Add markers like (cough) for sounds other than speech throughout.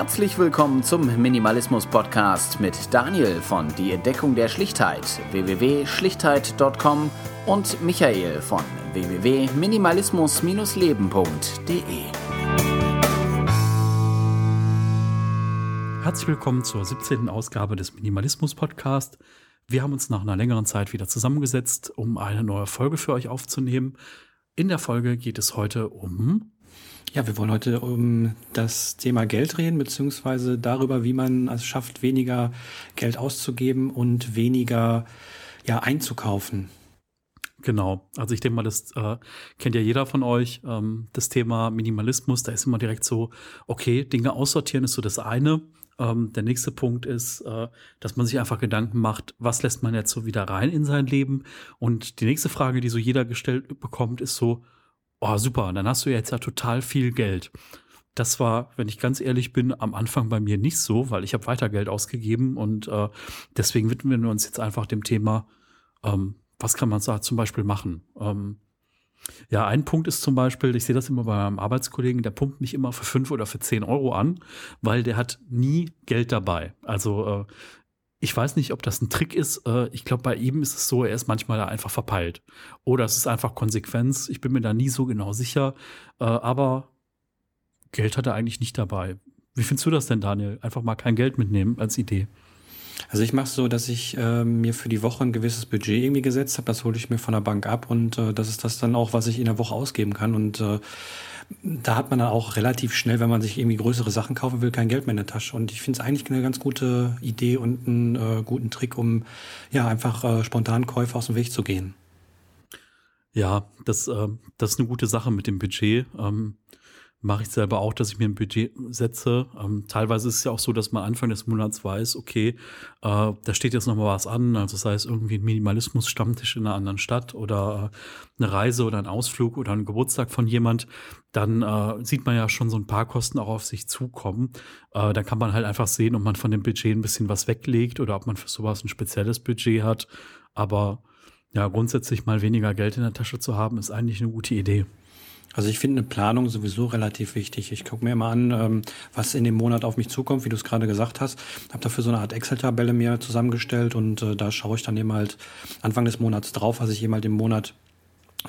Herzlich willkommen zum Minimalismus Podcast mit Daniel von Die Entdeckung der Schlichtheit www.schlichtheit.com und Michael von www.minimalismus-leben.de. Herzlich willkommen zur 17. Ausgabe des Minimalismus Podcast. Wir haben uns nach einer längeren Zeit wieder zusammengesetzt, um eine neue Folge für euch aufzunehmen. In der Folge geht es heute um ja, wir wollen heute um das Thema Geld reden, beziehungsweise darüber, wie man es schafft, weniger Geld auszugeben und weniger ja, einzukaufen. Genau, also ich denke mal, das äh, kennt ja jeder von euch. Ähm, das Thema Minimalismus, da ist immer direkt so, okay, Dinge aussortieren ist so das eine. Ähm, der nächste Punkt ist, äh, dass man sich einfach Gedanken macht, was lässt man jetzt so wieder rein in sein Leben? Und die nächste Frage, die so jeder gestellt bekommt, ist so, oh super, dann hast du jetzt ja total viel Geld. Das war, wenn ich ganz ehrlich bin, am Anfang bei mir nicht so, weil ich habe weiter Geld ausgegeben und äh, deswegen widmen wir uns jetzt einfach dem Thema, ähm, was kann man da zum Beispiel machen. Ähm, ja, ein Punkt ist zum Beispiel, ich sehe das immer bei meinem Arbeitskollegen, der pumpt mich immer für fünf oder für zehn Euro an, weil der hat nie Geld dabei. Also äh, ich weiß nicht, ob das ein Trick ist. Äh, ich glaube, bei ihm ist es so, er ist manchmal da einfach verpeilt. Oder es ist einfach Konsequenz. Ich bin mir da nie so genau sicher. Äh, aber Geld hat er eigentlich nicht dabei. Wie findest du das denn, Daniel? Einfach mal kein Geld mitnehmen als Idee. Also ich mache so, dass ich äh, mir für die Woche ein gewisses Budget irgendwie gesetzt habe. Das hole ich mir von der Bank ab und das ist das dann auch, was ich in der Woche ausgeben kann. Und äh, da hat man dann auch relativ schnell, wenn man sich irgendwie größere Sachen kaufen will, kein Geld mehr in der Tasche. Und ich finde es eigentlich eine ganz gute Idee und einen äh, guten Trick, um ja einfach äh, spontan Käufe aus dem Weg zu gehen. Ja, das, äh, das ist eine gute Sache mit dem Budget. Ähm, mache ich selber auch, dass ich mir ein Budget setze. Ähm, teilweise ist es ja auch so, dass man Anfang des Monats weiß, okay, äh, da steht jetzt noch mal was an, also sei es irgendwie ein Minimalismus-Stammtisch in einer anderen Stadt oder äh, eine Reise oder ein Ausflug oder ein Geburtstag von jemand, dann äh, sieht man ja schon so ein paar Kosten auch auf sich zukommen. Äh, dann kann man halt einfach sehen, ob man von dem Budget ein bisschen was weglegt oder ob man für sowas ein spezielles Budget hat. Aber ja, grundsätzlich mal weniger Geld in der Tasche zu haben, ist eigentlich eine gute Idee. Also ich finde eine Planung sowieso relativ wichtig. Ich gucke mir immer an, ähm, was in dem Monat auf mich zukommt, wie du es gerade gesagt hast. Habe dafür so eine Art Excel-Tabelle mir zusammengestellt und äh, da schaue ich dann eben halt Anfang des Monats drauf, was ich eben halt im Monat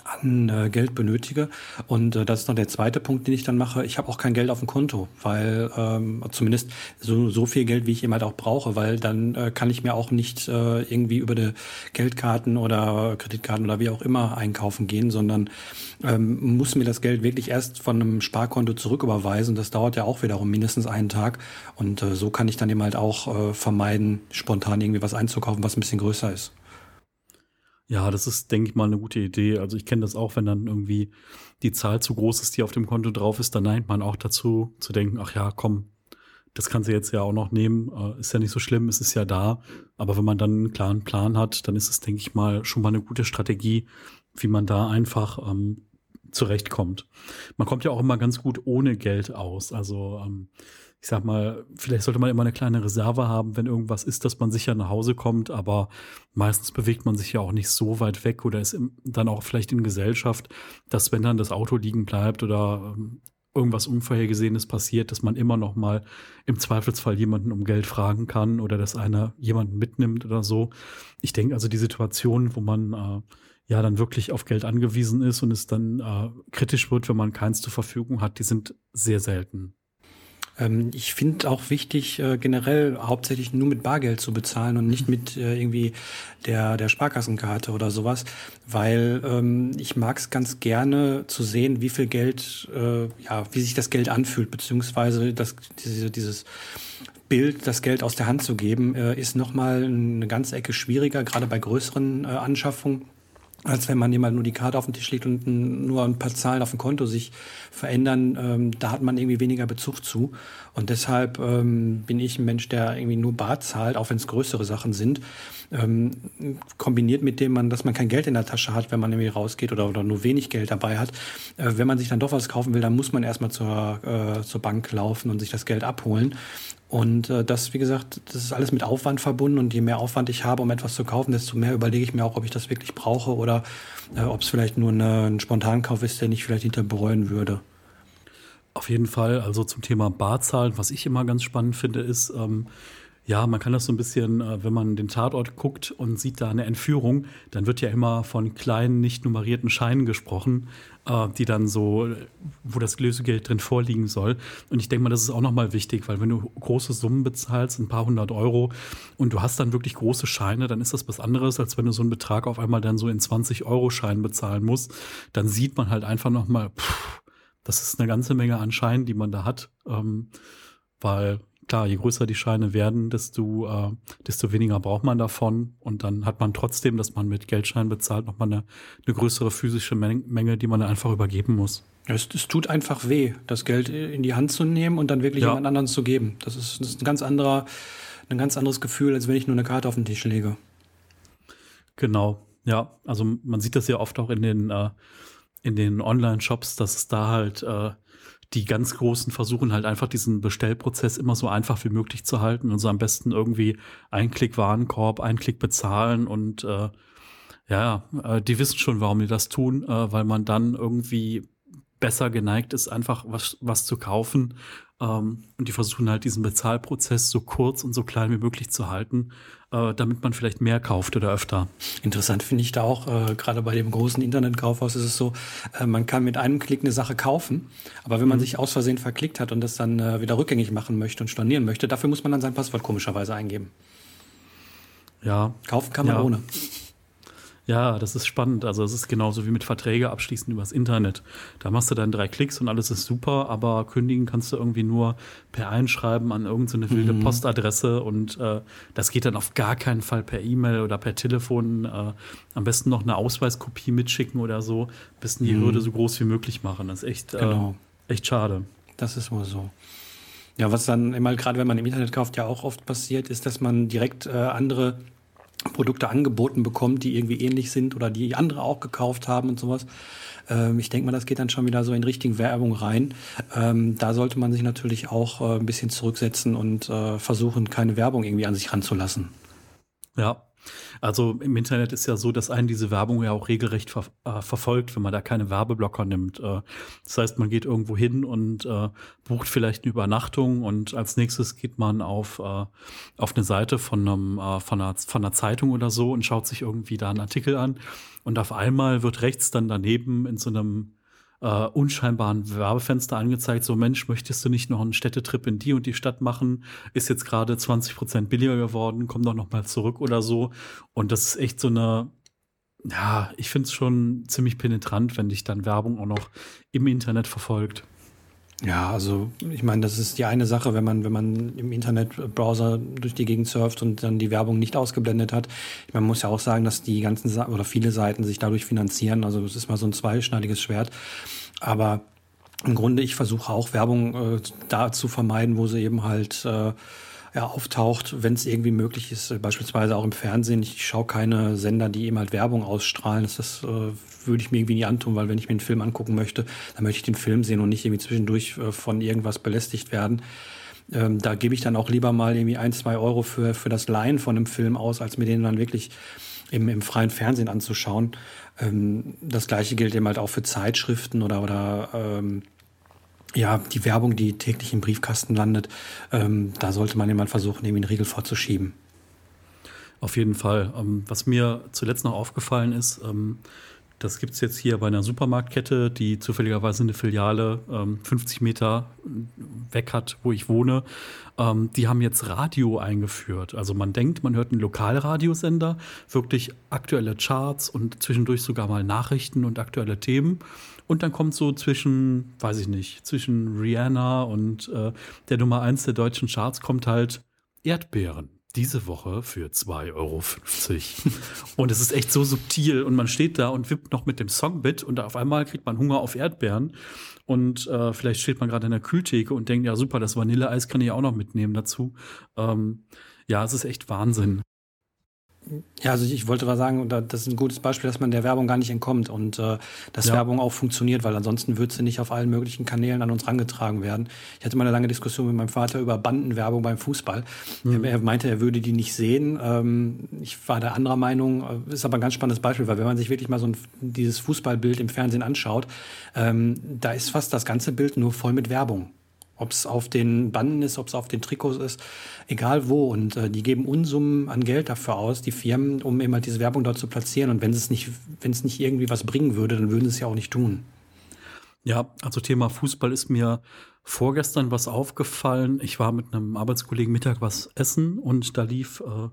an äh, Geld benötige. Und äh, das ist noch der zweite Punkt, den ich dann mache. Ich habe auch kein Geld auf dem Konto, weil ähm, zumindest so, so viel Geld, wie ich eben halt auch brauche, weil dann äh, kann ich mir auch nicht äh, irgendwie über die Geldkarten oder Kreditkarten oder wie auch immer einkaufen gehen, sondern ähm, muss mir das Geld wirklich erst von einem Sparkonto zurücküberweisen. Das dauert ja auch wiederum mindestens einen Tag. Und äh, so kann ich dann eben halt auch äh, vermeiden, spontan irgendwie was einzukaufen, was ein bisschen größer ist. Ja, das ist, denke ich mal, eine gute Idee. Also ich kenne das auch, wenn dann irgendwie die Zahl zu groß ist, die auf dem Konto drauf ist, dann neigt man auch dazu zu denken, ach ja, komm, das kannst du jetzt ja auch noch nehmen, äh, ist ja nicht so schlimm, es ist ja da. Aber wenn man dann einen klaren Plan hat, dann ist es, denke ich mal, schon mal eine gute Strategie, wie man da einfach ähm, zurechtkommt. Man kommt ja auch immer ganz gut ohne Geld aus. Also ähm, ich sag mal, vielleicht sollte man immer eine kleine Reserve haben, wenn irgendwas ist, dass man sicher nach Hause kommt, aber meistens bewegt man sich ja auch nicht so weit weg oder ist dann auch vielleicht in Gesellschaft, dass wenn dann das Auto liegen bleibt oder ähm, irgendwas Unvorhergesehenes passiert, dass man immer noch mal im Zweifelsfall jemanden um Geld fragen kann oder dass einer jemanden mitnimmt oder so. Ich denke also die Situation, wo man äh, ja dann wirklich auf Geld angewiesen ist und es dann äh, kritisch wird, wenn man keins zur Verfügung hat, die sind sehr selten. Ähm, ich finde auch wichtig, äh, generell hauptsächlich nur mit Bargeld zu bezahlen und nicht mit äh, irgendwie der, der Sparkassenkarte oder sowas, weil ähm, ich mag es ganz gerne zu sehen, wie viel Geld, äh, ja, wie sich das Geld anfühlt, beziehungsweise das, diese, dieses Bild, das Geld aus der Hand zu geben, äh, ist nochmal eine ganze Ecke schwieriger, gerade bei größeren äh, Anschaffungen als wenn man jemand nur die Karte auf den Tisch legt und nur ein paar Zahlen auf dem Konto sich verändern, ähm, da hat man irgendwie weniger Bezug zu. Und deshalb ähm, bin ich ein Mensch, der irgendwie nur Bar zahlt, auch wenn es größere Sachen sind. Ähm, kombiniert mit dem man, dass man kein Geld in der Tasche hat, wenn man irgendwie rausgeht oder, oder nur wenig Geld dabei hat. Äh, wenn man sich dann doch was kaufen will, dann muss man erstmal zur, äh, zur Bank laufen und sich das Geld abholen. Und äh, das, wie gesagt, das ist alles mit Aufwand verbunden und je mehr Aufwand ich habe, um etwas zu kaufen, desto mehr überlege ich mir auch, ob ich das wirklich brauche oder äh, ob es vielleicht nur eine, ein Spontankauf ist, den ich vielleicht hinter bereuen würde. Auf jeden Fall. Also zum Thema Barzahlen, was ich immer ganz spannend finde, ist, ähm, ja, man kann das so ein bisschen, äh, wenn man den Tatort guckt und sieht da eine Entführung, dann wird ja immer von kleinen, nicht nummerierten Scheinen gesprochen, äh, die dann so, wo das Lösegeld drin vorliegen soll. Und ich denke mal, das ist auch nochmal wichtig, weil wenn du große Summen bezahlst, ein paar hundert Euro, und du hast dann wirklich große Scheine, dann ist das was anderes, als wenn du so einen Betrag auf einmal dann so in 20-Euro-Scheinen bezahlen musst. Dann sieht man halt einfach nochmal, das ist eine ganze Menge an Scheinen, die man da hat. Ähm, weil klar, je größer die Scheine werden, desto, äh, desto weniger braucht man davon. Und dann hat man trotzdem, dass man mit Geldscheinen bezahlt, nochmal eine, eine größere physische Menge, die man dann einfach übergeben muss. Es, es, tut einfach weh, das Geld in die Hand zu nehmen und dann wirklich ja. jemand anderen zu geben. Das ist, das ist ein ganz anderer, ein ganz anderes Gefühl, als wenn ich nur eine Karte auf den Tisch lege. Genau, ja. Also man sieht das ja oft auch in den, äh, in den Online-Shops, dass es da halt äh, die ganz Großen versuchen halt einfach diesen Bestellprozess immer so einfach wie möglich zu halten und so am besten irgendwie ein Klick Warenkorb, ein Klick bezahlen und äh, ja, äh, die wissen schon, warum die das tun, äh, weil man dann irgendwie besser geneigt ist, einfach was, was zu kaufen. Ähm, und die versuchen halt diesen Bezahlprozess so kurz und so klein wie möglich zu halten, äh, damit man vielleicht mehr kauft oder öfter. Interessant finde ich da auch, äh, gerade bei dem großen Internetkaufhaus ist es so, äh, man kann mit einem Klick eine Sache kaufen, aber wenn man mhm. sich aus Versehen verklickt hat und das dann äh, wieder rückgängig machen möchte und stornieren möchte, dafür muss man dann sein Passwort komischerweise eingeben. Ja. Kaufen kann man ja. ohne. Ja, das ist spannend. Also es ist genauso wie mit Verträge abschließen übers Internet. Da machst du dann drei Klicks und alles ist super, aber kündigen kannst du irgendwie nur per Einschreiben an irgendeine so wilde mhm. Postadresse und äh, das geht dann auf gar keinen Fall per E-Mail oder per Telefon. Äh, am besten noch eine Ausweiskopie mitschicken oder so. Am besten die mhm. Hürde so groß wie möglich machen. Das ist echt, äh, genau. äh, echt schade. Das ist wohl so. Ja, was dann immer, gerade wenn man im Internet kauft, ja auch oft passiert, ist, dass man direkt äh, andere Produkte angeboten bekommt, die irgendwie ähnlich sind oder die andere auch gekauft haben und sowas. Ähm, ich denke mal, das geht dann schon wieder so in Richtung Werbung rein. Ähm, da sollte man sich natürlich auch äh, ein bisschen zurücksetzen und äh, versuchen, keine Werbung irgendwie an sich ranzulassen. Ja, also im Internet ist ja so, dass einen diese Werbung ja auch regelrecht ver äh, verfolgt, wenn man da keine Werbeblocker nimmt. Äh, das heißt, man geht irgendwo hin und äh, bucht vielleicht eine Übernachtung und als nächstes geht man auf, äh, auf eine Seite von, einem, äh, von, einer, von einer Zeitung oder so und schaut sich irgendwie da einen Artikel an. Und auf einmal wird rechts dann daneben in so einem äh, unscheinbaren Werbefenster angezeigt, so Mensch, möchtest du nicht noch einen Städtetrip in die und die Stadt machen? Ist jetzt gerade 20 Prozent billiger geworden, komm doch noch mal zurück oder so. Und das ist echt so eine, ja, ich finde es schon ziemlich penetrant, wenn dich dann Werbung auch noch im Internet verfolgt. Ja, also ich meine, das ist die eine Sache, wenn man, wenn man im Internetbrowser durch die Gegend surft und dann die Werbung nicht ausgeblendet hat. Ich meine, man muss ja auch sagen, dass die ganzen Sa oder viele Seiten sich dadurch finanzieren. Also es ist mal so ein zweischneidiges Schwert. Aber im Grunde, ich versuche auch Werbung äh, da zu vermeiden, wo sie eben halt äh, ja, auftaucht, wenn es irgendwie möglich ist, beispielsweise auch im Fernsehen. Ich schaue keine Sender, die eben halt Werbung ausstrahlen. Das, das äh, würde ich mir irgendwie nie antun, weil wenn ich mir einen Film angucken möchte, dann möchte ich den Film sehen und nicht irgendwie zwischendurch äh, von irgendwas belästigt werden. Ähm, da gebe ich dann auch lieber mal irgendwie ein, zwei Euro für, für das Leihen von einem Film aus, als mir den dann wirklich im, im freien Fernsehen anzuschauen. Ähm, das gleiche gilt eben halt auch für Zeitschriften oder, oder ähm, ja, die Werbung, die täglich im Briefkasten landet, ähm, da sollte man jemand versuchen, irgendwie einen Riegel vorzuschieben. Auf jeden Fall. Ähm, was mir zuletzt noch aufgefallen ist, ähm, das gibt es jetzt hier bei einer Supermarktkette, die zufälligerweise eine Filiale ähm, 50 Meter weg hat, wo ich wohne. Ähm, die haben jetzt Radio eingeführt. Also man denkt, man hört einen Lokalradiosender, wirklich aktuelle Charts und zwischendurch sogar mal Nachrichten und aktuelle Themen. Und dann kommt so zwischen, weiß ich nicht, zwischen Rihanna und äh, der Nummer 1 der deutschen Charts kommt halt Erdbeeren. Diese Woche für 2,50 Euro. und es ist echt so subtil und man steht da und wippt noch mit dem Song mit und auf einmal kriegt man Hunger auf Erdbeeren. Und äh, vielleicht steht man gerade in der Kühltheke und denkt, ja super, das Vanilleeis kann ich auch noch mitnehmen dazu. Ähm, ja, es ist echt Wahnsinn. Ja, also ich wollte mal sagen, das ist ein gutes Beispiel, dass man der Werbung gar nicht entkommt und äh, dass ja. Werbung auch funktioniert, weil ansonsten würde sie nicht auf allen möglichen Kanälen an uns rangetragen werden. Ich hatte mal eine lange Diskussion mit meinem Vater über Bandenwerbung beim Fußball. Mhm. Er, meinte, er würde die nicht sehen. Ähm, ich war der anderer Meinung, ist aber ein ganz spannendes Beispiel, weil wenn man sich wirklich mal so ein, dieses Fußballbild im Fernsehen anschaut, ähm, da ist fast das ganze Bild nur voll mit Werbung. Ob es auf den Banden ist, ob es auf den Trikots ist, egal wo. Und äh, die geben Unsummen an Geld dafür aus, die Firmen, um immer diese Werbung dort zu platzieren. Und wenn es nicht, wenn es nicht irgendwie was bringen würde, dann würden sie es ja auch nicht tun. Ja, also Thema Fußball ist mir vorgestern was aufgefallen. Ich war mit einem Arbeitskollegen Mittag was essen und da lief äh,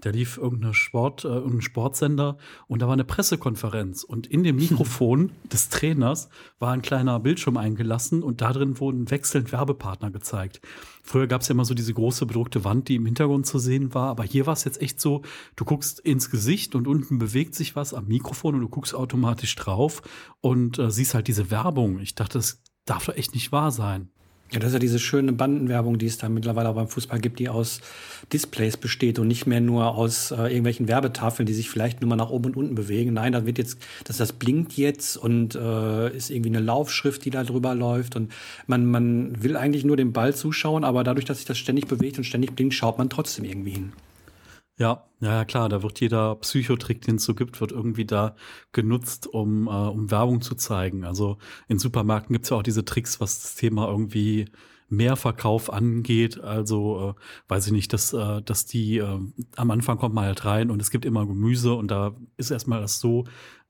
da lief irgendeine Sport, äh, irgendein Sportsender und da war eine Pressekonferenz und in dem Mikrofon (laughs) des Trainers war ein kleiner Bildschirm eingelassen und da drin wurden wechselnd Werbepartner gezeigt. Früher gab es ja immer so diese große bedruckte Wand, die im Hintergrund zu sehen war, aber hier war es jetzt echt so, du guckst ins Gesicht und unten bewegt sich was am Mikrofon und du guckst automatisch drauf und äh, siehst halt diese Werbung. Ich dachte, das darf doch echt nicht wahr sein. Ja, das ist ja diese schöne Bandenwerbung, die es da mittlerweile auch beim Fußball gibt, die aus Displays besteht und nicht mehr nur aus äh, irgendwelchen Werbetafeln, die sich vielleicht nur mal nach oben und unten bewegen. Nein, da wird jetzt, dass das blinkt jetzt und äh, ist irgendwie eine Laufschrift, die da drüber läuft und man, man will eigentlich nur dem Ball zuschauen, aber dadurch, dass sich das ständig bewegt und ständig blinkt, schaut man trotzdem irgendwie hin. Ja, ja, klar, da wird jeder Psychotrick, den es so gibt, wird irgendwie da genutzt, um, äh, um Werbung zu zeigen. Also in Supermärkten gibt's ja auch diese Tricks, was das Thema irgendwie Mehrverkauf angeht. Also äh, weiß ich nicht, dass, äh, dass die äh, am Anfang kommt man halt rein und es gibt immer Gemüse und da ist erstmal das so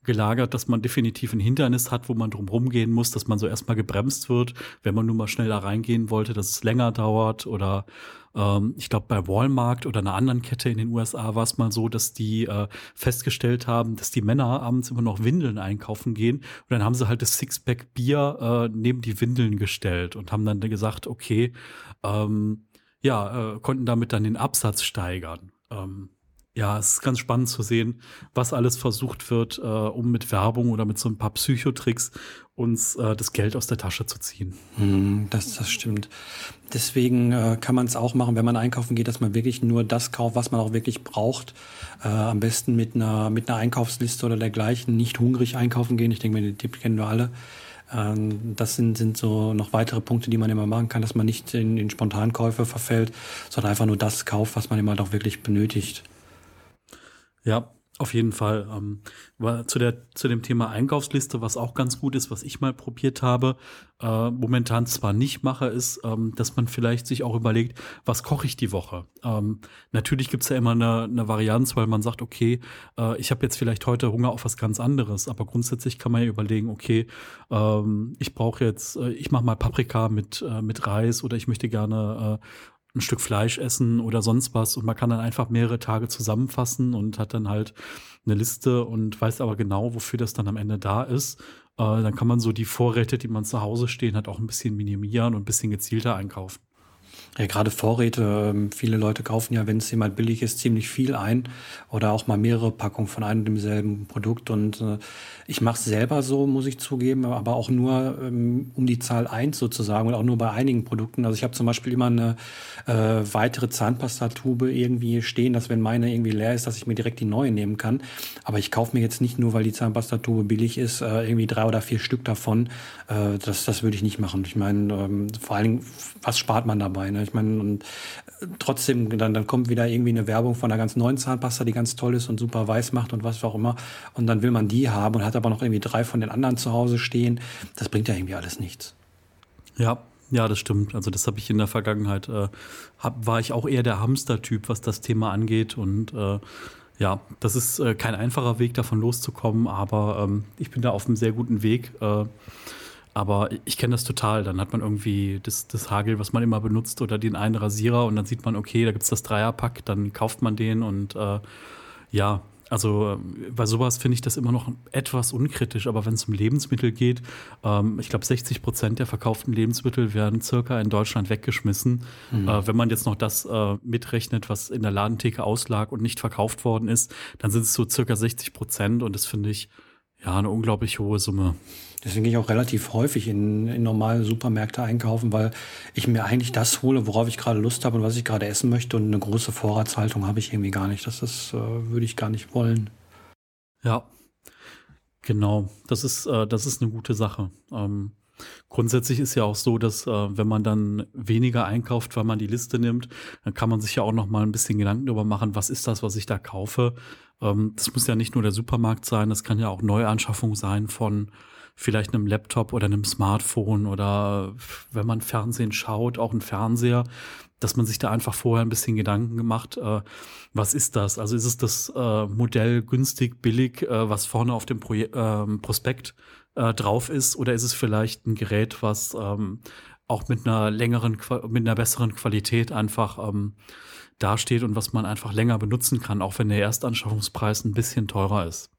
gelagert, dass man definitiv ein Hindernis hat, wo man drum rumgehen muss, dass man so erstmal gebremst wird, wenn man nur mal schneller reingehen wollte, dass es länger dauert oder ähm, ich glaube bei Walmart oder einer anderen Kette in den USA war es mal so, dass die äh, festgestellt haben, dass die Männer abends immer noch Windeln einkaufen gehen und dann haben sie halt das Sixpack Bier äh, neben die Windeln gestellt und haben dann gesagt, okay, ähm, ja, äh, konnten damit dann den Absatz steigern. Ähm, ja, es ist ganz spannend zu sehen, was alles versucht wird, äh, um mit Werbung oder mit so ein paar Psychotricks uns äh, das Geld aus der Tasche zu ziehen. Mm, das, das stimmt. Deswegen äh, kann man es auch machen, wenn man einkaufen geht, dass man wirklich nur das kauft, was man auch wirklich braucht. Äh, am besten mit einer, mit einer Einkaufsliste oder dergleichen. Nicht hungrig einkaufen gehen. Ich denke, den Tipp kennen wir alle. Ähm, das sind, sind so noch weitere Punkte, die man immer machen kann, dass man nicht in, in Spontankäufe verfällt, sondern einfach nur das kauft, was man immer doch wirklich benötigt. Ja, auf jeden Fall. Ähm, zu, der, zu dem Thema Einkaufsliste, was auch ganz gut ist, was ich mal probiert habe, äh, momentan zwar nicht mache, ist, ähm, dass man vielleicht sich auch überlegt, was koche ich die Woche. Ähm, natürlich gibt's ja immer eine, eine Varianz, weil man sagt, okay, äh, ich habe jetzt vielleicht heute Hunger auf was ganz anderes, aber grundsätzlich kann man ja überlegen, okay, ähm, ich brauche jetzt, äh, ich mache mal Paprika mit, äh, mit Reis oder ich möchte gerne äh, ein Stück Fleisch essen oder sonst was und man kann dann einfach mehrere Tage zusammenfassen und hat dann halt eine Liste und weiß aber genau, wofür das dann am Ende da ist. Äh, dann kann man so die Vorräte, die man zu Hause stehen hat, auch ein bisschen minimieren und ein bisschen gezielter einkaufen. Ja, gerade Vorräte. Ähm, viele Leute kaufen ja, wenn es jemand billig ist, ziemlich viel ein oder auch mal mehrere Packungen von einem und demselben Produkt. Und äh, ich mache es selber so, muss ich zugeben, aber auch nur ähm, um die Zahl eins sozusagen und auch nur bei einigen Produkten. Also ich habe zum Beispiel immer eine äh, weitere Zahnpastatube irgendwie stehen, dass wenn meine irgendwie leer ist, dass ich mir direkt die neue nehmen kann. Aber ich kaufe mir jetzt nicht nur, weil die Zahnpastatube billig ist, äh, irgendwie drei oder vier Stück davon. Äh, das, das würde ich nicht machen. Ich meine, ähm, vor allen Dingen, was spart man dabei? Ne? Ich meine, und äh, trotzdem, dann, dann kommt wieder irgendwie eine Werbung von einer ganz neuen Zahnpasta, die ganz toll ist und super weiß macht und was auch immer. Und dann will man die haben und hat aber noch irgendwie drei von den anderen zu Hause stehen. Das bringt ja irgendwie alles nichts. Ja, ja, das stimmt. Also das habe ich in der Vergangenheit, äh, hab, war ich auch eher der Hamster-Typ, was das Thema angeht. Und äh, ja, das ist äh, kein einfacher Weg, davon loszukommen, aber ähm, ich bin da auf einem sehr guten Weg. Äh, aber ich kenne das total. Dann hat man irgendwie das, das Hagel, was man immer benutzt, oder den einen Rasierer und dann sieht man, okay, da gibt es das Dreierpack, dann kauft man den und äh, ja, also bei sowas finde ich das immer noch etwas unkritisch, aber wenn es um Lebensmittel geht, ähm, ich glaube 60 Prozent der verkauften Lebensmittel werden circa in Deutschland weggeschmissen. Mhm. Äh, wenn man jetzt noch das äh, mitrechnet, was in der Ladentheke auslag und nicht verkauft worden ist, dann sind es so circa 60 Prozent und das finde ich Ja, eine unglaublich hohe Summe. Deswegen gehe ich auch relativ häufig in, in normale Supermärkte einkaufen, weil ich mir eigentlich das hole, worauf ich gerade Lust habe und was ich gerade essen möchte. Und eine große Vorratshaltung habe ich irgendwie gar nicht. Das ist, äh, würde ich gar nicht wollen. Ja, genau. Das ist, äh, das ist eine gute Sache. Ähm, grundsätzlich ist ja auch so, dass äh, wenn man dann weniger einkauft, weil man die Liste nimmt, dann kann man sich ja auch noch mal ein bisschen Gedanken darüber machen, was ist das, was ich da kaufe. Ähm, das muss ja nicht nur der Supermarkt sein, das kann ja auch Neuanschaffung sein von vielleicht einem Laptop oder einem Smartphone oder wenn man Fernsehen schaut, auch ein Fernseher, dass man sich da einfach vorher ein bisschen Gedanken gemacht, äh, was ist das? Also ist es das äh, Modell günstig, billig, äh, was vorne auf dem Proje ähm, Prospekt äh, drauf ist, oder ist es vielleicht ein Gerät, was ähm, auch mit einer längeren, mit einer besseren Qualität einfach ähm, dasteht und was man einfach länger benutzen kann, auch wenn der Erstanschaffungspreis ein bisschen teurer ist.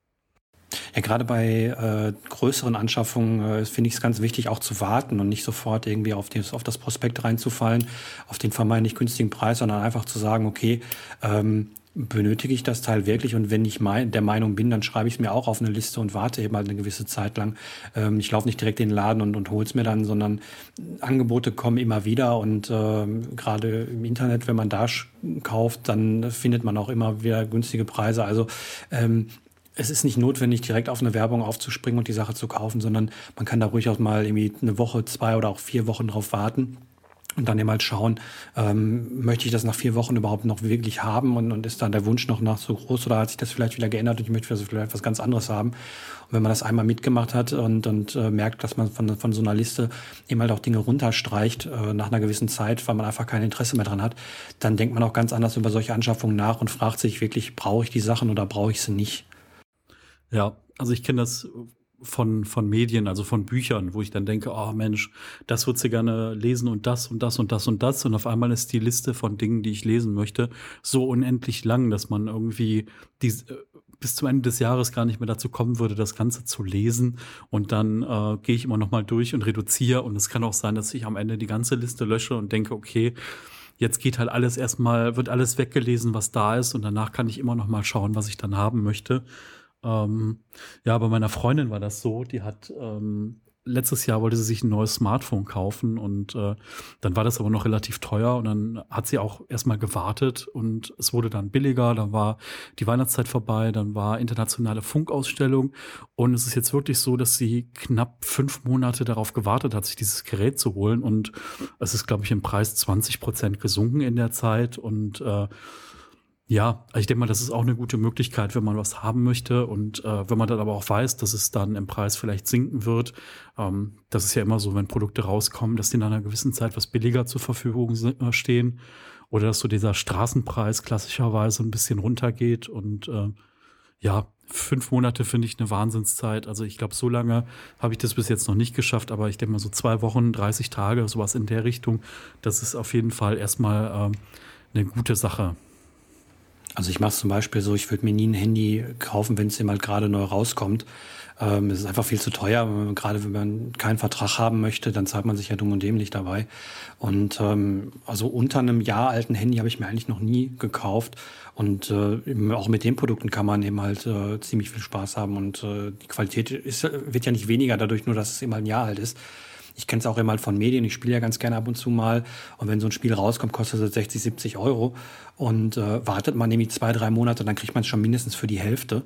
Ja, gerade bei äh, größeren Anschaffungen äh, finde ich es ganz wichtig, auch zu warten und nicht sofort irgendwie auf, das, auf das Prospekt reinzufallen, auf den vermeintlich günstigen Preis, sondern einfach zu sagen, okay, ähm, benötige ich das Teil wirklich und wenn ich mein, der Meinung bin, dann schreibe ich es mir auch auf eine Liste und warte eben halt eine gewisse Zeit lang. Ähm, ich laufe nicht direkt in den Laden und, und hole es mir dann, sondern Angebote kommen immer wieder und ähm, gerade im Internet, wenn man da kauft, dann findet man auch immer wieder günstige Preise. Also ähm, es ist nicht notwendig, direkt auf eine Werbung aufzuspringen und die Sache zu kaufen, sondern man kann da ruhig auch mal irgendwie eine Woche, zwei oder auch vier Wochen drauf warten und dann eben halt schauen, ähm, möchte ich das nach vier Wochen überhaupt noch wirklich haben und, und ist dann der Wunsch noch nach so groß oder hat sich das vielleicht wieder geändert und ich möchte vielleicht was ganz anderes haben. Und wenn man das einmal mitgemacht hat und, und äh, merkt, dass man von, von so einer Liste eben halt auch Dinge runterstreicht äh, nach einer gewissen Zeit, weil man einfach kein Interesse mehr dran hat, dann denkt man auch ganz anders über solche Anschaffungen nach und fragt sich wirklich, brauche ich die Sachen oder brauche ich sie nicht? Ja, also ich kenne das von, von Medien, also von Büchern, wo ich dann denke, oh Mensch, das würdest du gerne lesen und das und das und das und das. Und auf einmal ist die Liste von Dingen, die ich lesen möchte, so unendlich lang, dass man irgendwie die, äh, bis zum Ende des Jahres gar nicht mehr dazu kommen würde, das Ganze zu lesen. Und dann äh, gehe ich immer noch mal durch und reduziere. Und es kann auch sein, dass ich am Ende die ganze Liste lösche und denke, okay, jetzt geht halt alles erstmal, wird alles weggelesen, was da ist. Und danach kann ich immer noch mal schauen, was ich dann haben möchte. Ähm, ja, bei meiner Freundin war das so, die hat ähm, letztes Jahr wollte sie sich ein neues Smartphone kaufen und äh, dann war das aber noch relativ teuer und dann hat sie auch erstmal gewartet und es wurde dann billiger, dann war die Weihnachtszeit vorbei, dann war internationale Funkausstellung und es ist jetzt wirklich so, dass sie knapp fünf Monate darauf gewartet hat, sich dieses Gerät zu holen und es ist, glaube ich, im Preis 20 Prozent gesunken in der Zeit und äh, ja, ich denke mal, das ist auch eine gute Möglichkeit, wenn man was haben möchte und äh, wenn man dann aber auch weiß, dass es dann im Preis vielleicht sinken wird. Ähm, das ist ja immer so, wenn Produkte rauskommen, dass die in einer gewissen Zeit was billiger zur Verfügung äh, stehen oder dass so dieser Straßenpreis klassischerweise ein bisschen runtergeht und äh, ja, fünf Monate finde ich eine Wahnsinnszeit. Also ich glaube, so lange habe ich das bis jetzt noch nicht geschafft, aber ich denke mal so zwei Wochen, 30 Tage, sowas in der Richtung, das ist auf jeden Fall erstmal äh, eine gute Sache. Also ich mache es zum Beispiel so, ich würde mir nie ein Handy kaufen, wenn es eben halt gerade neu rauskommt. Ähm, es ist einfach viel zu teuer. Gerade wenn man keinen Vertrag haben möchte, dann zahlt man sich ja dumm und dämlich dabei. Und ähm, also unter einem Jahr alten Handy habe ich mir eigentlich noch nie gekauft. Und äh, auch mit den Produkten kann man eben halt äh, ziemlich viel Spaß haben. Und äh, die Qualität ist, wird ja nicht weniger dadurch, nur dass es eben halt ein Jahr alt ist. Ich kenne es auch immer von Medien, ich spiele ja ganz gerne ab und zu mal. Und wenn so ein Spiel rauskommt, kostet es 60, 70 Euro. Und äh, wartet man nämlich zwei, drei Monate, dann kriegt man es schon mindestens für die Hälfte.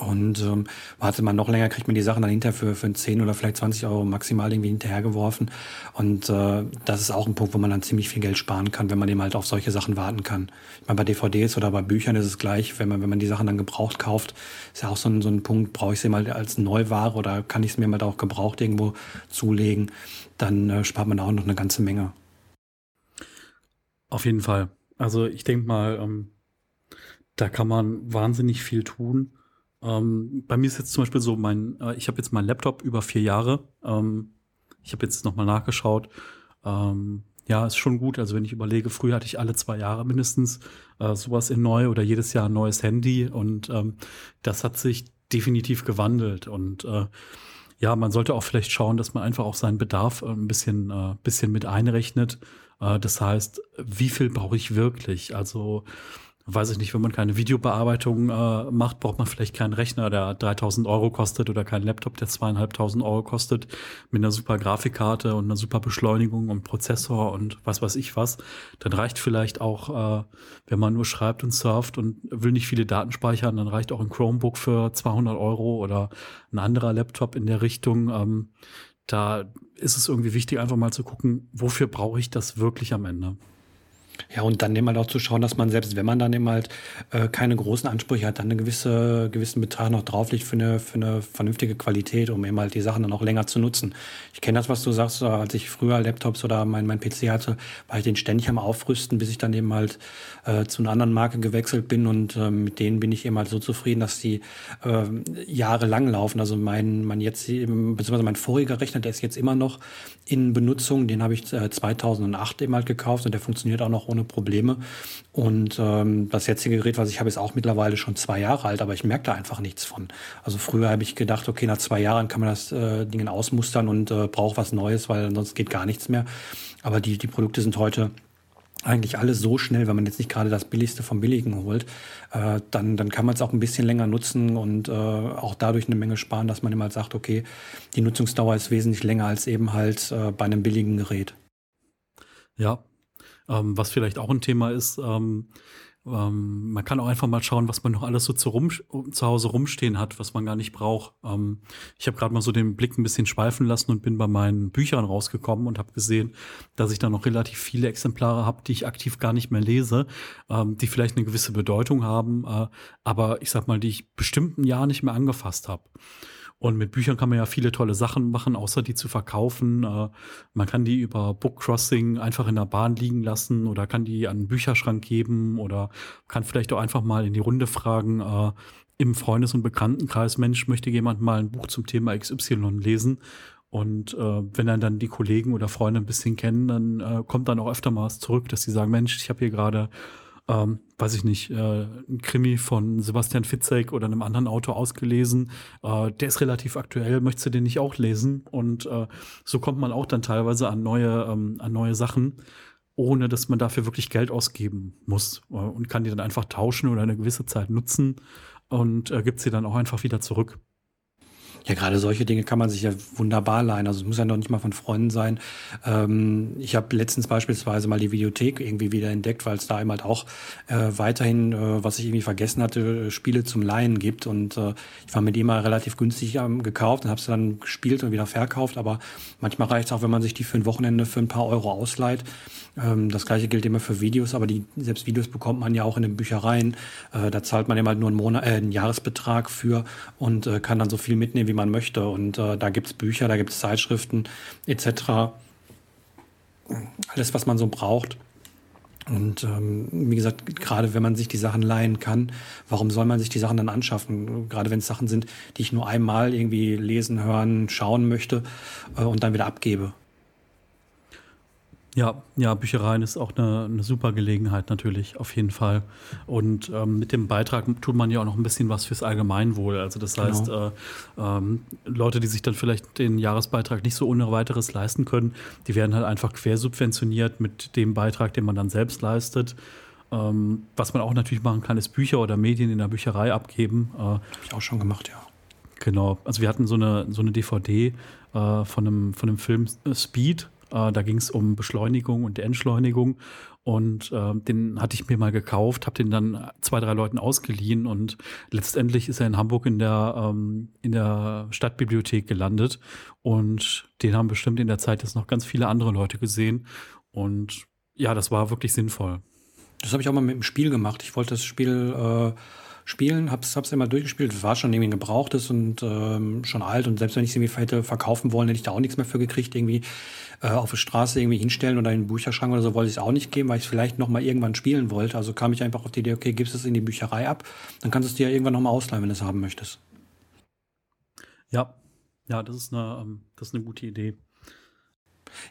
Und ähm, wartet man noch länger, kriegt man die Sachen dann hinterher für, für 10 oder vielleicht 20 Euro maximal irgendwie hinterhergeworfen. Und äh, das ist auch ein Punkt, wo man dann ziemlich viel Geld sparen kann, wenn man eben halt auf solche Sachen warten kann. Ich meine, bei DVDs oder bei Büchern ist es gleich, wenn man, wenn man die Sachen dann gebraucht kauft, ist ja auch so ein, so ein Punkt, brauche ich sie mal als Neuware oder kann ich es mir mal auch gebraucht irgendwo zulegen, dann äh, spart man auch noch eine ganze Menge. Auf jeden Fall. Also ich denke mal, ähm, da kann man wahnsinnig viel tun. Ähm, bei mir ist jetzt zum Beispiel so, mein, äh, ich habe jetzt meinen Laptop über vier Jahre. Ähm, ich habe jetzt nochmal nachgeschaut. Ähm, ja, ist schon gut. Also wenn ich überlege, früher hatte ich alle zwei Jahre mindestens äh, sowas in neu oder jedes Jahr ein neues Handy und ähm, das hat sich definitiv gewandelt und äh, ja, man sollte auch vielleicht schauen, dass man einfach auch seinen Bedarf äh, ein bisschen, äh, bisschen mit einrechnet. Äh, das heißt, wie viel brauche ich wirklich? Also weiß ich nicht, wenn man keine Videobearbeitung äh, macht, braucht man vielleicht keinen Rechner, der 3000 Euro kostet oder keinen Laptop, der zweieinhalbtausend Euro kostet, mit einer super Grafikkarte und einer super Beschleunigung und Prozessor und was weiß ich was. Dann reicht vielleicht auch, äh, wenn man nur schreibt und surft und will nicht viele Daten speichern, dann reicht auch ein Chromebook für 200 Euro oder ein anderer Laptop in der Richtung. Ähm, da ist es irgendwie wichtig, einfach mal zu gucken, wofür brauche ich das wirklich am Ende. Ja, und dann eben halt auch zu schauen, dass man selbst, wenn man dann eben halt äh, keine großen Ansprüche hat, dann einen gewisse, gewissen Betrag noch drauflegt für eine, für eine vernünftige Qualität, um eben halt die Sachen dann auch länger zu nutzen. Ich kenne das, was du sagst, als ich früher Laptops oder mein, mein PC hatte, war ich den ständig am Aufrüsten, bis ich dann eben halt äh, zu einer anderen Marke gewechselt bin und äh, mit denen bin ich eben halt so zufrieden, dass die äh, jahrelang laufen. Also mein, mein jetzt, beziehungsweise mein voriger Rechner, der ist jetzt immer noch in Benutzung, den habe ich äh, 2008 eben halt gekauft und der funktioniert auch noch ohne Probleme. Und ähm, das jetzige Gerät, was ich habe, ist auch mittlerweile schon zwei Jahre alt, aber ich merke da einfach nichts von. Also früher habe ich gedacht, okay, nach zwei Jahren kann man das äh, Ding ausmustern und äh, braucht was Neues, weil sonst geht gar nichts mehr. Aber die, die Produkte sind heute eigentlich alles so schnell, wenn man jetzt nicht gerade das Billigste vom Billigen holt, äh, dann, dann kann man es auch ein bisschen länger nutzen und äh, auch dadurch eine Menge sparen, dass man immer halt sagt, okay, die Nutzungsdauer ist wesentlich länger als eben halt äh, bei einem billigen Gerät. Ja, ähm, was vielleicht auch ein Thema ist, ähm, ähm, man kann auch einfach mal schauen, was man noch alles so zu, rum, zu Hause rumstehen hat, was man gar nicht braucht. Ähm, ich habe gerade mal so den Blick ein bisschen schweifen lassen und bin bei meinen Büchern rausgekommen und habe gesehen, dass ich da noch relativ viele Exemplare habe, die ich aktiv gar nicht mehr lese, ähm, die vielleicht eine gewisse Bedeutung haben, äh, aber ich sag mal, die ich bestimmt ein Jahr nicht mehr angefasst habe. Und mit Büchern kann man ja viele tolle Sachen machen, außer die zu verkaufen. Äh, man kann die über Bookcrossing einfach in der Bahn liegen lassen oder kann die an einen Bücherschrank geben oder kann vielleicht auch einfach mal in die Runde fragen, äh, im Freundes- und Bekanntenkreis, Mensch, möchte jemand mal ein Buch zum Thema XY lesen? Und äh, wenn dann dann die Kollegen oder Freunde ein bisschen kennen, dann äh, kommt dann auch öfter mal was zurück, dass sie sagen, Mensch, ich habe hier gerade ähm, weiß ich nicht, äh, ein Krimi von Sebastian Fitzek oder einem anderen Autor ausgelesen. Äh, der ist relativ aktuell, möchtest du den nicht auch lesen? Und äh, so kommt man auch dann teilweise an neue, ähm, an neue Sachen, ohne dass man dafür wirklich Geld ausgeben muss äh, und kann die dann einfach tauschen oder eine gewisse Zeit nutzen und äh, gibt sie dann auch einfach wieder zurück. Ja, gerade solche Dinge kann man sich ja wunderbar leihen. Also es muss ja noch nicht mal von Freunden sein. Ähm, ich habe letztens beispielsweise mal die Videothek irgendwie wieder entdeckt, weil es da eben halt auch äh, weiterhin, äh, was ich irgendwie vergessen hatte, Spiele zum Leihen gibt. Und äh, ich war mit ihm mal relativ günstig ähm, gekauft und habe sie dann gespielt und wieder verkauft. Aber manchmal reicht es auch, wenn man sich die für ein Wochenende für ein paar Euro ausleiht. Ähm, das gleiche gilt immer für Videos, aber die selbst Videos bekommt man ja auch in den Büchereien. Äh, da zahlt man ja mal nur einen, Monat, äh, einen Jahresbetrag für und äh, kann dann so viel mitnehmen, wie man möchte. Und äh, da gibt's Bücher, da gibt's Zeitschriften etc. Alles, was man so braucht. Und ähm, wie gesagt, gerade wenn man sich die Sachen leihen kann, warum soll man sich die Sachen dann anschaffen? Gerade wenn es Sachen sind, die ich nur einmal irgendwie lesen, hören, schauen möchte äh, und dann wieder abgebe. Ja, ja, Büchereien ist auch eine, eine super Gelegenheit natürlich, auf jeden Fall. Und ähm, mit dem Beitrag tut man ja auch noch ein bisschen was fürs Allgemeinwohl. Also das genau. heißt, äh, ähm, Leute, die sich dann vielleicht den Jahresbeitrag nicht so ohne weiteres leisten können, die werden halt einfach quersubventioniert mit dem Beitrag, den man dann selbst leistet. Ähm, was man auch natürlich machen kann, ist Bücher oder Medien in der Bücherei abgeben. Äh, Habe ich auch schon gemacht, ja. Genau. Also wir hatten so eine, so eine DVD äh, von, einem, von einem Film Speed äh, da ging es um Beschleunigung und Entschleunigung. Und äh, den hatte ich mir mal gekauft, habe den dann zwei, drei Leuten ausgeliehen und letztendlich ist er in Hamburg in der, ähm, in der Stadtbibliothek gelandet. Und den haben bestimmt in der Zeit jetzt noch ganz viele andere Leute gesehen. Und ja, das war wirklich sinnvoll. Das habe ich auch mal mit dem Spiel gemacht. Ich wollte das Spiel äh, spielen, hab's, hab's immer durchgespielt, war schon irgendwie ein gebrauchtes und ähm, schon alt und selbst wenn ich es irgendwie hätte verkaufen wollen, hätte ich da auch nichts mehr für gekriegt, irgendwie äh, auf der Straße irgendwie hinstellen oder in den Bücherschrank oder so wollte ich es auch nicht geben, weil ich es vielleicht noch mal irgendwann spielen wollte. Also kam ich einfach auf die Idee, okay, gibst es in die Bücherei ab, dann kannst du es dir ja irgendwann noch mal ausleihen, wenn du es haben möchtest. Ja, ja, das ist eine, ähm, das ist eine gute Idee.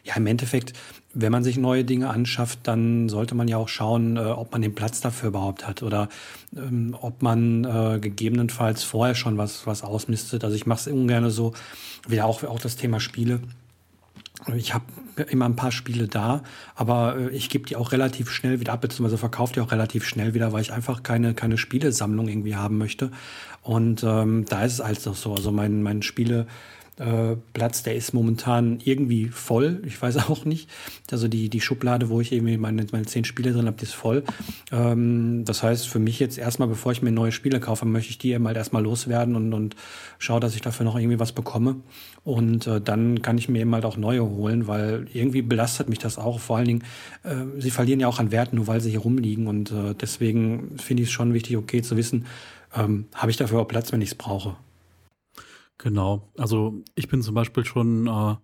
Ja, im Endeffekt, wenn man sich neue Dinge anschafft, dann sollte man ja auch schauen, äh, ob man den Platz dafür überhaupt hat oder ähm, ob man äh, gegebenenfalls vorher schon was, was ausmistet. Also ich mache es ungern so, wieder auch, auch das Thema Spiele Ich habe immer ein paar Spiele da, aber äh, ich gebe die auch relativ schnell wieder ab, beziehungsweise verkaufe die auch relativ schnell wieder, weil ich einfach keine, keine Spielesammlung irgendwie haben möchte. Und ähm, da ist es alles noch so. Also mein, mein Spiele, äh, Platz, der ist momentan irgendwie voll. Ich weiß (laughs) auch nicht. Also die, die Schublade, wo ich irgendwie meine, meine zehn Spiele drin habe, die ist voll. Ähm, das heißt, für mich jetzt erstmal, bevor ich mir neue Spiele kaufe, möchte ich die eben halt erstmal loswerden und, und schaue, dass ich dafür noch irgendwie was bekomme. Und äh, dann kann ich mir eben halt auch neue holen, weil irgendwie belastet mich das auch. Vor allen Dingen, äh, sie verlieren ja auch an Wert, nur weil sie hier rumliegen. Und äh, deswegen finde ich es schon wichtig, okay zu wissen, ähm, habe ich dafür auch Platz, wenn ich es brauche. Genau. Also ich bin zum Beispiel schon, äh,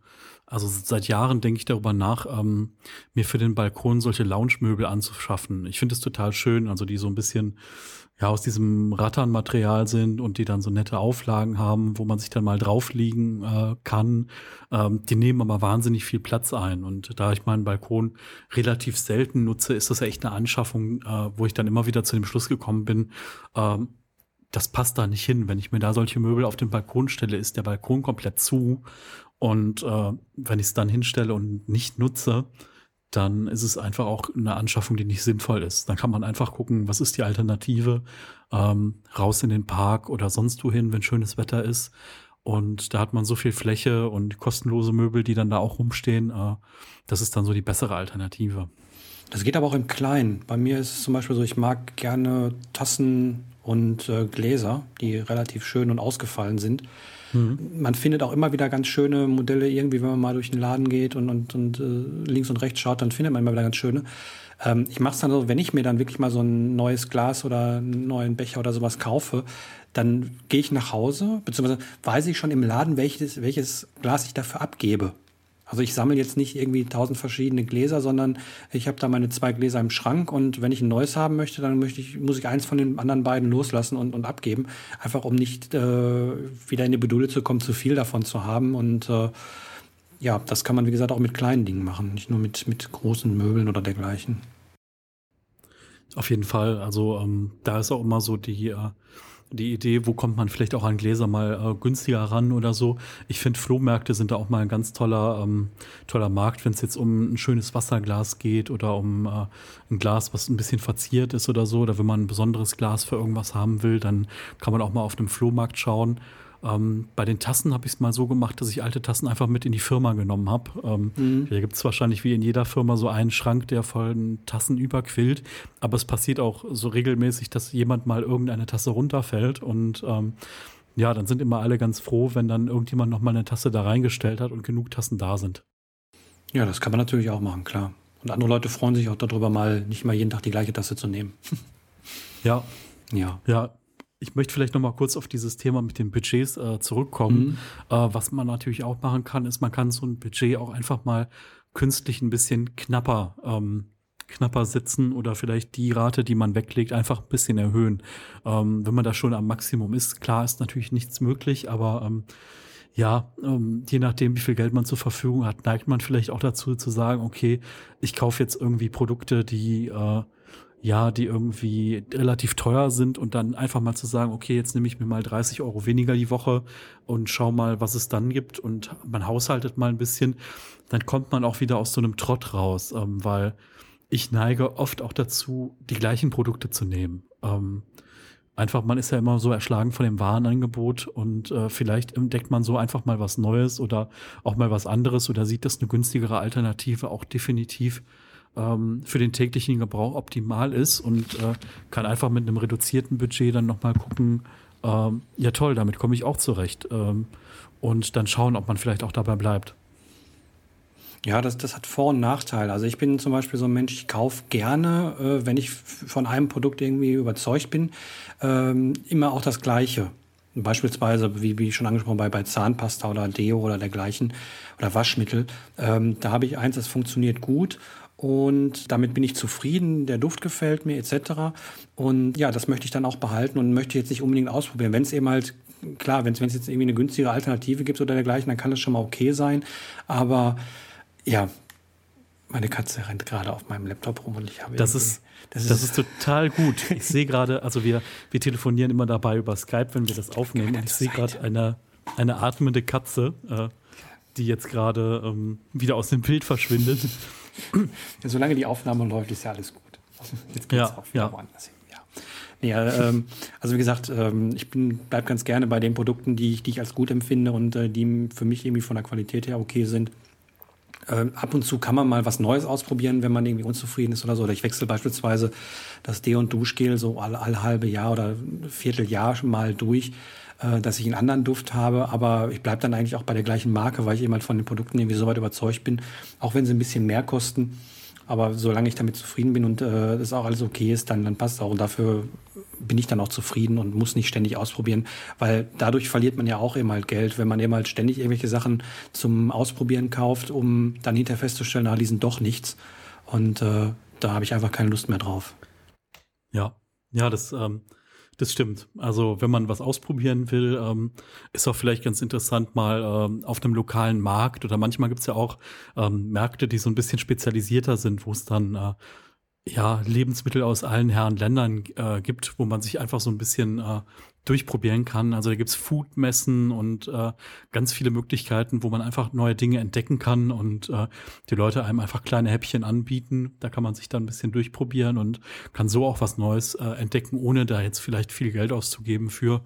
also seit Jahren denke ich darüber nach, ähm, mir für den Balkon solche Lounge-Möbel anzuschaffen. Ich finde es total schön, also die so ein bisschen ja aus diesem Ratternmaterial sind und die dann so nette Auflagen haben, wo man sich dann mal draufliegen äh, kann. Ähm, die nehmen aber wahnsinnig viel Platz ein. Und da ich meinen Balkon relativ selten nutze, ist das echt eine Anschaffung, äh, wo ich dann immer wieder zu dem Schluss gekommen bin, ähm, das passt da nicht hin. Wenn ich mir da solche Möbel auf den Balkon stelle, ist der Balkon komplett zu. Und äh, wenn ich es dann hinstelle und nicht nutze, dann ist es einfach auch eine Anschaffung, die nicht sinnvoll ist. Dann kann man einfach gucken, was ist die Alternative, ähm, raus in den Park oder sonst wohin, wenn schönes Wetter ist. Und da hat man so viel Fläche und kostenlose Möbel, die dann da auch rumstehen. Äh, das ist dann so die bessere Alternative. Das geht aber auch im Kleinen. Bei mir ist es zum Beispiel so, ich mag gerne Tassen und äh, Gläser, die relativ schön und ausgefallen sind. Mhm. Man findet auch immer wieder ganz schöne Modelle irgendwie, wenn man mal durch den Laden geht und, und, und äh, links und rechts schaut, dann findet man immer wieder ganz schöne. Ähm, ich mache es dann so, wenn ich mir dann wirklich mal so ein neues Glas oder einen neuen Becher oder sowas kaufe, dann gehe ich nach Hause, beziehungsweise weiß ich schon im Laden, welches, welches Glas ich dafür abgebe. Also ich sammle jetzt nicht irgendwie tausend verschiedene Gläser, sondern ich habe da meine zwei Gläser im Schrank und wenn ich ein neues haben möchte, dann möchte ich, muss ich eins von den anderen beiden loslassen und, und abgeben. Einfach um nicht äh, wieder in die Bedulde zu kommen, zu viel davon zu haben. Und äh, ja, das kann man, wie gesagt, auch mit kleinen Dingen machen, nicht nur mit, mit großen Möbeln oder dergleichen. Auf jeden Fall. Also ähm, da ist auch immer so die äh, die Idee, wo kommt man vielleicht auch an Gläser mal äh, günstiger ran oder so. Ich finde, Flohmärkte sind da auch mal ein ganz toller, ähm, toller Markt, wenn es jetzt um ein schönes Wasserglas geht oder um äh, ein Glas, was ein bisschen verziert ist oder so. Oder wenn man ein besonderes Glas für irgendwas haben will, dann kann man auch mal auf dem Flohmarkt schauen. Ähm, bei den Tassen habe ich es mal so gemacht, dass ich alte Tassen einfach mit in die Firma genommen habe. Ähm, mhm. Hier gibt es wahrscheinlich wie in jeder Firma so einen Schrank, der von Tassen überquillt. Aber es passiert auch so regelmäßig, dass jemand mal irgendeine Tasse runterfällt und ähm, ja, dann sind immer alle ganz froh, wenn dann irgendjemand noch mal eine Tasse da reingestellt hat und genug Tassen da sind. Ja, das kann man natürlich auch machen, klar. Und andere Leute freuen sich auch darüber, mal nicht mal jeden Tag die gleiche Tasse zu nehmen. ja. Ja. Ja, ich möchte vielleicht noch mal kurz auf dieses Thema mit den Budgets äh, zurückkommen. Mhm. Äh, was man natürlich auch machen kann, ist, man kann so ein Budget auch einfach mal künstlich ein bisschen knapper ähm, knapper sitzen oder vielleicht die Rate, die man weglegt, einfach ein bisschen erhöhen. Ähm, wenn man da schon am Maximum ist, klar ist natürlich nichts möglich, aber ähm, ja, ähm, je nachdem, wie viel Geld man zur Verfügung hat, neigt man vielleicht auch dazu zu sagen, okay, ich kaufe jetzt irgendwie Produkte, die äh, ja, die irgendwie relativ teuer sind und dann einfach mal zu sagen, okay, jetzt nehme ich mir mal 30 Euro weniger die Woche und schau mal, was es dann gibt und man haushaltet mal ein bisschen, dann kommt man auch wieder aus so einem Trott raus, ähm, weil ich neige oft auch dazu, die gleichen Produkte zu nehmen. Ähm, einfach, man ist ja immer so erschlagen von dem Warenangebot und äh, vielleicht entdeckt man so einfach mal was Neues oder auch mal was anderes oder sieht das eine günstigere Alternative auch definitiv ähm, für den täglichen Gebrauch optimal ist und äh, kann einfach mit einem reduzierten Budget dann nochmal gucken, ähm, ja toll, damit komme ich auch zurecht. Ähm, und dann schauen, ob man vielleicht auch dabei bleibt. Ja, das, das hat Vor- und Nachteile. Also ich bin zum Beispiel so ein Mensch, ich kaufe gerne, äh, wenn ich von einem Produkt irgendwie überzeugt bin, ähm, immer auch das Gleiche. Beispielsweise, wie, wie schon angesprochen, bei, bei Zahnpasta oder Deo oder dergleichen oder Waschmittel. Ähm, da habe ich eins, das funktioniert gut und damit bin ich zufrieden, der Duft gefällt mir etc. Und ja, das möchte ich dann auch behalten und möchte jetzt nicht unbedingt ausprobieren. Wenn es eben halt, klar, wenn es jetzt irgendwie eine günstigere Alternative gibt oder dergleichen, dann kann das schon mal okay sein. Aber ja, meine Katze rennt gerade auf meinem Laptop rum und ich habe das ist das, das ist, total gut. Ich sehe gerade, also wir, wir telefonieren immer dabei über Skype, wenn wir das aufnehmen. Und ich sehe gerade eine, eine atmende Katze. Äh, die jetzt gerade ähm, wieder aus dem Bild verschwindet. Ja, solange die Aufnahme läuft, ist ja alles gut. Jetzt geht's ja, auch wieder ja. woanders hin. Nee, ähm, also wie gesagt, ähm, ich bin bleib ganz gerne bei den Produkten, die ich, die ich als gut empfinde und äh, die für mich irgendwie von der Qualität her okay sind. Ähm, ab und zu kann man mal was Neues ausprobieren, wenn man irgendwie unzufrieden ist oder so. Oder ich wechsle beispielsweise das Deo- und Duschgel so alle, alle halbe Jahr oder Vierteljahr mal durch, äh, dass ich einen anderen Duft habe. Aber ich bleibe dann eigentlich auch bei der gleichen Marke, weil ich eben halt von den Produkten irgendwie so weit überzeugt bin, auch wenn sie ein bisschen mehr kosten aber solange ich damit zufrieden bin und äh, das auch alles okay ist, dann, dann passt auch. Und dafür bin ich dann auch zufrieden und muss nicht ständig ausprobieren, weil dadurch verliert man ja auch eben halt Geld, wenn man eben halt ständig irgendwelche Sachen zum Ausprobieren kauft, um dann hinterher festzustellen, na, die sind doch nichts. Und äh, da habe ich einfach keine Lust mehr drauf. Ja, ja, das ähm, das stimmt. Also wenn man was ausprobieren will, ähm, ist auch vielleicht ganz interessant, mal ähm, auf einem lokalen Markt oder manchmal gibt es ja auch ähm, Märkte, die so ein bisschen spezialisierter sind, wo es dann äh, ja, Lebensmittel aus allen Herren Ländern äh, gibt, wo man sich einfach so ein bisschen äh, durchprobieren kann. Also da gibt's Foodmessen und äh, ganz viele Möglichkeiten, wo man einfach neue Dinge entdecken kann und äh, die Leute einem einfach kleine Häppchen anbieten. Da kann man sich dann ein bisschen durchprobieren und kann so auch was Neues äh, entdecken, ohne da jetzt vielleicht viel Geld auszugeben für.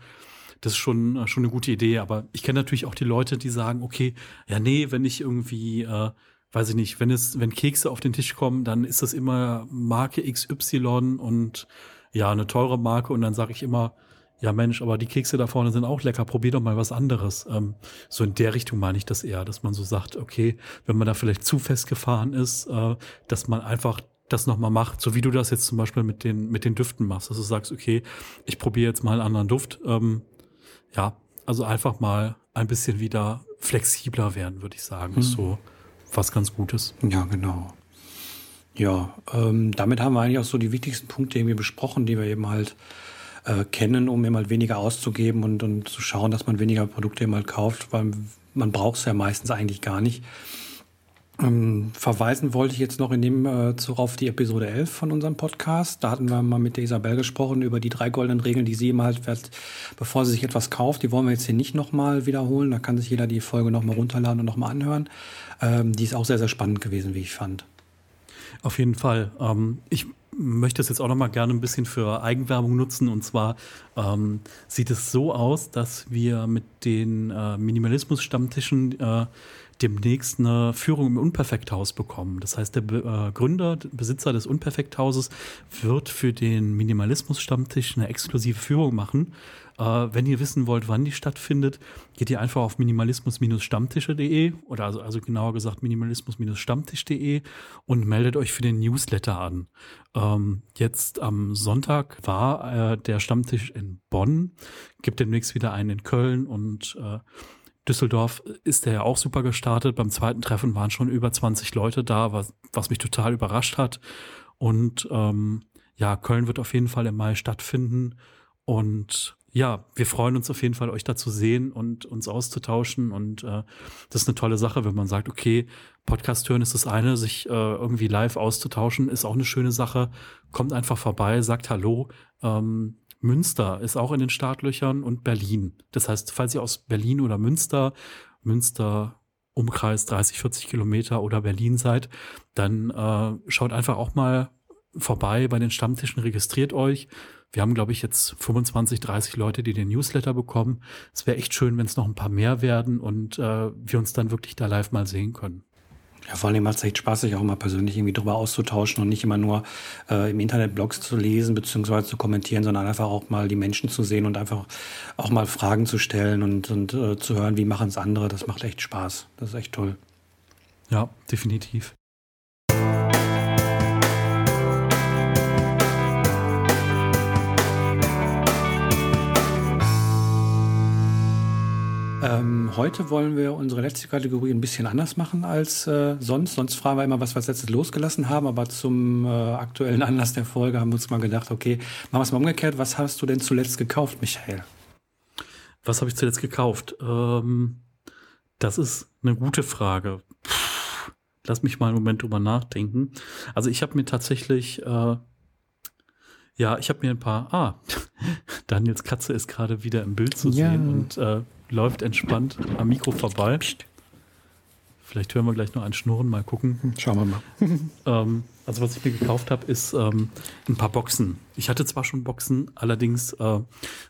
Das ist schon, äh, schon eine gute Idee. Aber ich kenne natürlich auch die Leute, die sagen, okay, ja, nee, wenn ich irgendwie äh, weiß ich nicht, wenn es, wenn Kekse auf den Tisch kommen, dann ist das immer Marke XY und ja, eine teure Marke und dann sage ich immer, ja Mensch, aber die Kekse da vorne sind auch lecker, probier doch mal was anderes. Ähm, so in der Richtung meine ich das eher, dass man so sagt, okay, wenn man da vielleicht zu festgefahren ist, äh, dass man einfach das nochmal macht, so wie du das jetzt zum Beispiel mit den, mit den Düften machst, dass du sagst, okay, ich probiere jetzt mal einen anderen Duft. Ähm, ja, also einfach mal ein bisschen wieder flexibler werden, würde ich sagen. Hm. So was ganz Gutes. Ja, genau. Ja, ähm, damit haben wir eigentlich auch so die wichtigsten Punkte irgendwie besprochen, die wir eben halt äh, kennen, um eben halt weniger auszugeben und, und zu schauen, dass man weniger Produkte eben halt kauft, weil man braucht es ja meistens eigentlich gar nicht. Ähm, verweisen wollte ich jetzt noch in dem äh, auf die Episode 11 von unserem Podcast. Da hatten wir mal mit der Isabel gesprochen über die drei goldenen Regeln, die sie immer halt, bevor sie sich etwas kauft. Die wollen wir jetzt hier nicht nochmal wiederholen. Da kann sich jeder die Folge nochmal runterladen und nochmal anhören. Ähm, die ist auch sehr, sehr spannend gewesen, wie ich fand. Auf jeden Fall. Ähm, ich möchte es jetzt auch noch mal gerne ein bisschen für Eigenwerbung nutzen. Und zwar ähm, sieht es so aus, dass wir mit den äh, Minimalismus-Stammtischen äh, demnächst eine Führung im Unperfekthaus bekommen. Das heißt, der äh, Gründer, Besitzer des Unperfekthauses wird für den Minimalismus-Stammtisch eine exklusive Führung machen. Äh, wenn ihr wissen wollt, wann die stattfindet, geht ihr einfach auf minimalismus-stammtische.de oder also, also genauer gesagt minimalismus-stammtisch.de und meldet euch für den Newsletter an. Ähm, jetzt am Sonntag war äh, der Stammtisch in Bonn, gibt demnächst wieder einen in Köln und äh, Düsseldorf ist der ja auch super gestartet. Beim zweiten Treffen waren schon über 20 Leute da, was, was mich total überrascht hat. Und ähm, ja, Köln wird auf jeden Fall im Mai stattfinden. Und ja, wir freuen uns auf jeden Fall, euch da zu sehen und uns auszutauschen. Und äh, das ist eine tolle Sache, wenn man sagt, okay, Podcast hören ist das eine, sich äh, irgendwie live auszutauschen, ist auch eine schöne Sache. Kommt einfach vorbei, sagt Hallo. Ähm, Münster ist auch in den Startlöchern und Berlin. Das heißt, falls ihr aus Berlin oder Münster, Münster Umkreis 30, 40 Kilometer oder Berlin seid, dann äh, schaut einfach auch mal vorbei bei den Stammtischen, registriert euch. Wir haben, glaube ich, jetzt 25, 30 Leute, die den Newsletter bekommen. Es wäre echt schön, wenn es noch ein paar mehr werden und äh, wir uns dann wirklich da live mal sehen können. Ja, vor allem macht es echt Spaß, sich auch mal persönlich irgendwie drüber auszutauschen und nicht immer nur äh, im Internet Blogs zu lesen bzw. zu kommentieren, sondern einfach auch mal die Menschen zu sehen und einfach auch mal Fragen zu stellen und, und äh, zu hören, wie machen es andere. Das macht echt Spaß. Das ist echt toll. Ja, definitiv. Ähm, heute wollen wir unsere letzte Kategorie ein bisschen anders machen als äh, sonst. Sonst fragen wir immer, was wir letztes losgelassen haben, aber zum äh, aktuellen Anlass der Folge haben wir uns mal gedacht, okay, machen wir es mal umgekehrt. Was hast du denn zuletzt gekauft, Michael? Was habe ich zuletzt gekauft? Ähm, das ist eine gute Frage. Puh, lass mich mal einen Moment drüber nachdenken. Also ich habe mir tatsächlich äh, ja, ich habe mir ein paar. Ah, (laughs) Daniels Katze ist gerade wieder im Bild zu ja. sehen und äh, läuft entspannt am Mikro vorbei. Vielleicht hören wir gleich noch ein Schnurren, mal gucken. Schauen wir mal. (laughs) ähm, also was ich mir gekauft habe, ist ähm, ein paar Boxen. Ich hatte zwar schon Boxen, allerdings äh,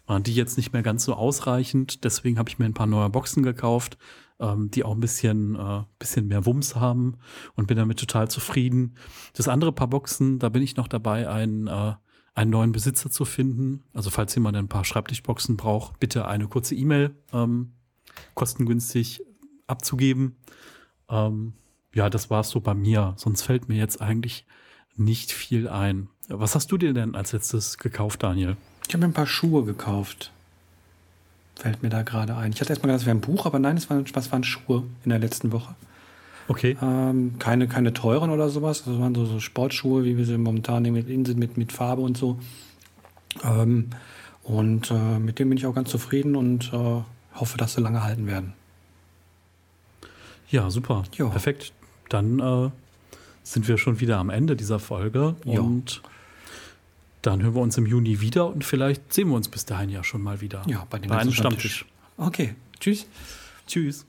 waren die jetzt nicht mehr ganz so ausreichend. Deswegen habe ich mir ein paar neue Boxen gekauft, ähm, die auch ein bisschen, äh, bisschen mehr Wumms haben und bin damit total zufrieden. Das andere paar Boxen, da bin ich noch dabei, einen, äh, einen neuen Besitzer zu finden. Also falls jemand ein paar Schreibtischboxen braucht, bitte eine kurze E-Mail ähm, kostengünstig abzugeben. Ähm, ja, das war es so bei mir. Sonst fällt mir jetzt eigentlich nicht viel ein. Was hast du dir denn als letztes gekauft, Daniel? Ich habe mir ein paar Schuhe gekauft. Fällt mir da gerade ein. Ich hatte erstmal gedacht, es wäre ein Buch, aber nein, es waren, was waren Schuhe in der letzten Woche. Okay. Ähm, keine, keine teuren oder sowas. Das waren so, so Sportschuhe, wie wir sie momentan mit sind, mit, mit Farbe und so. Ähm, und äh, mit dem bin ich auch ganz zufrieden und äh, hoffe, dass sie lange halten werden. Ja, super. Jo. Perfekt. Dann äh, sind wir schon wieder am Ende dieser Folge Jo. und dann hören wir uns im Juni wieder und vielleicht sehen wir uns bis dahin ja schon mal wieder. Ja, bei dem bei einem ganzen Stammtisch. Okay, tschüss. Tschüss.